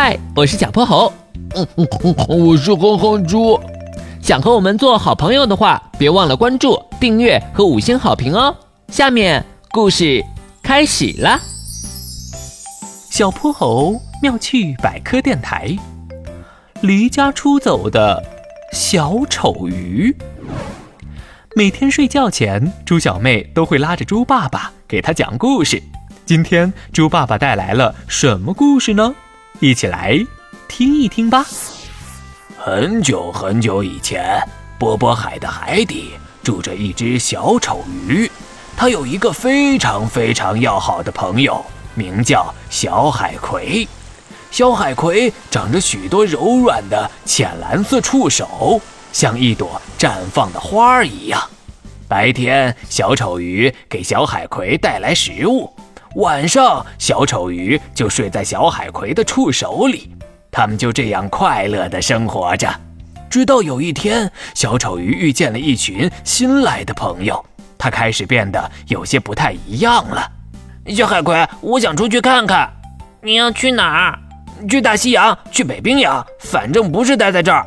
嗨，我是小泼猴。嗯嗯嗯，我是哼哼猪。想和我们做好朋友的话，别忘了关注、订阅和五星好评哦。下面故事开始了。小泼猴妙趣百科电台，离家出走的小丑鱼。每天睡觉前，猪小妹都会拉着猪爸爸给他讲故事。今天，猪爸爸带来了什么故事呢？一起来听一听吧。很久很久以前，波波海的海底住着一只小丑鱼，它有一个非常非常要好的朋友，名叫小海葵。小海葵长着许多柔软的浅蓝色触手，像一朵绽放的花儿一样。白天，小丑鱼给小海葵带来食物。晚上，小丑鱼就睡在小海葵的触手里，他们就这样快乐地生活着。直到有一天，小丑鱼遇见了一群新来的朋友，他开始变得有些不太一样了。小海葵，我想出去看看。你要去哪儿？去大西洋，去北冰洋，反正不是待在这儿。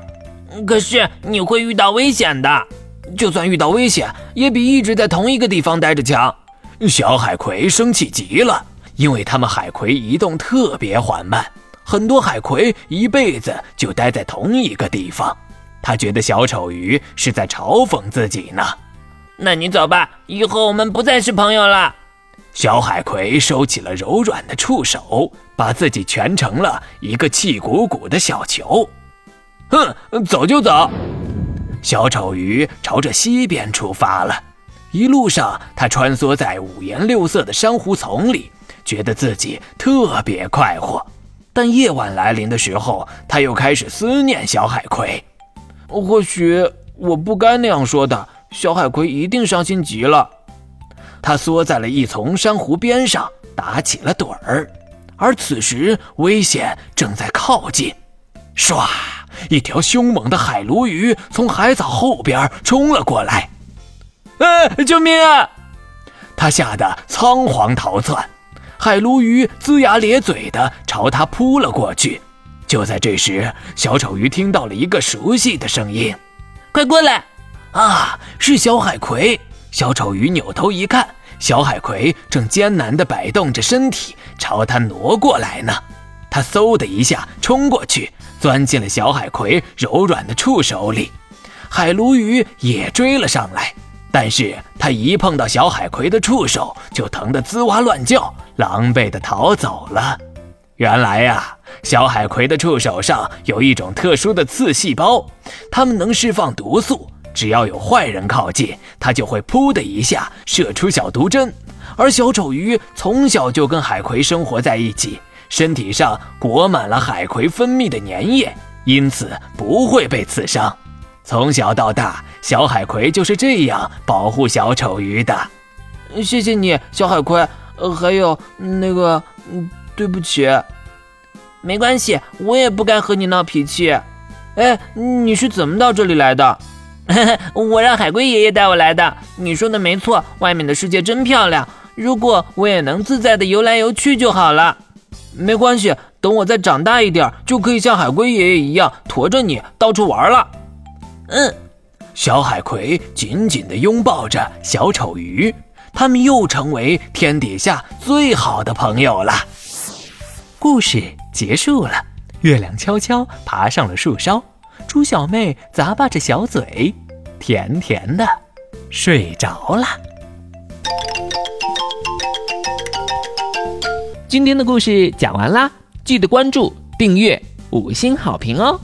可是你会遇到危险的。就算遇到危险，也比一直在同一个地方待着强。小海葵生气极了，因为他们海葵移动特别缓慢，很多海葵一辈子就待在同一个地方。他觉得小丑鱼是在嘲讽自己呢。那你走吧，以后我们不再是朋友了。小海葵收起了柔软的触手，把自己蜷成了一个气鼓鼓的小球。哼，走就走。小丑鱼朝着西边出发了。一路上，他穿梭在五颜六色的珊瑚丛里，觉得自己特别快活。但夜晚来临的时候，他又开始思念小海葵。或许我不该那样说的，小海葵一定伤心极了。他缩在了一丛珊瑚边上，打起了盹儿。而此时，危险正在靠近。唰，一条凶猛的海鲈鱼从海藻后边冲了过来。哎，救命啊！他吓得仓皇逃窜，海鲈鱼龇牙咧嘴的朝他扑了过去。就在这时，小丑鱼听到了一个熟悉的声音：“快过来！”啊，是小海葵。小丑鱼扭头一看，小海葵正艰难地摆动着身体朝他挪过来呢。他嗖的一下冲过去，钻进了小海葵柔软的触手里。海鲈鱼也追了上来。但是他一碰到小海葵的触手，就疼得吱哇乱叫，狼狈地逃走了。原来呀，小海葵的触手上有一种特殊的刺细胞，它们能释放毒素，只要有坏人靠近，它就会噗的一下射出小毒针。而小丑鱼从小就跟海葵生活在一起，身体上裹满了海葵分泌的粘液，因此不会被刺伤。从小到大，小海葵就是这样保护小丑鱼的。谢谢你，小海葵。呃，还有那个，嗯对不起。没关系，我也不该和你闹脾气。哎，你是怎么到这里来的？我让海龟爷爷带我来的。你说的没错，外面的世界真漂亮。如果我也能自在的游来游去就好了。没关系，等我再长大一点，就可以像海龟爷爷一样驮着你到处玩了。嗯，小海葵紧紧地拥抱着小丑鱼，他们又成为天底下最好的朋友了。故事结束了，月亮悄悄爬上了树梢，猪小妹咂巴着小嘴，甜甜的睡着了。今天的故事讲完啦，记得关注、订阅、五星好评哦。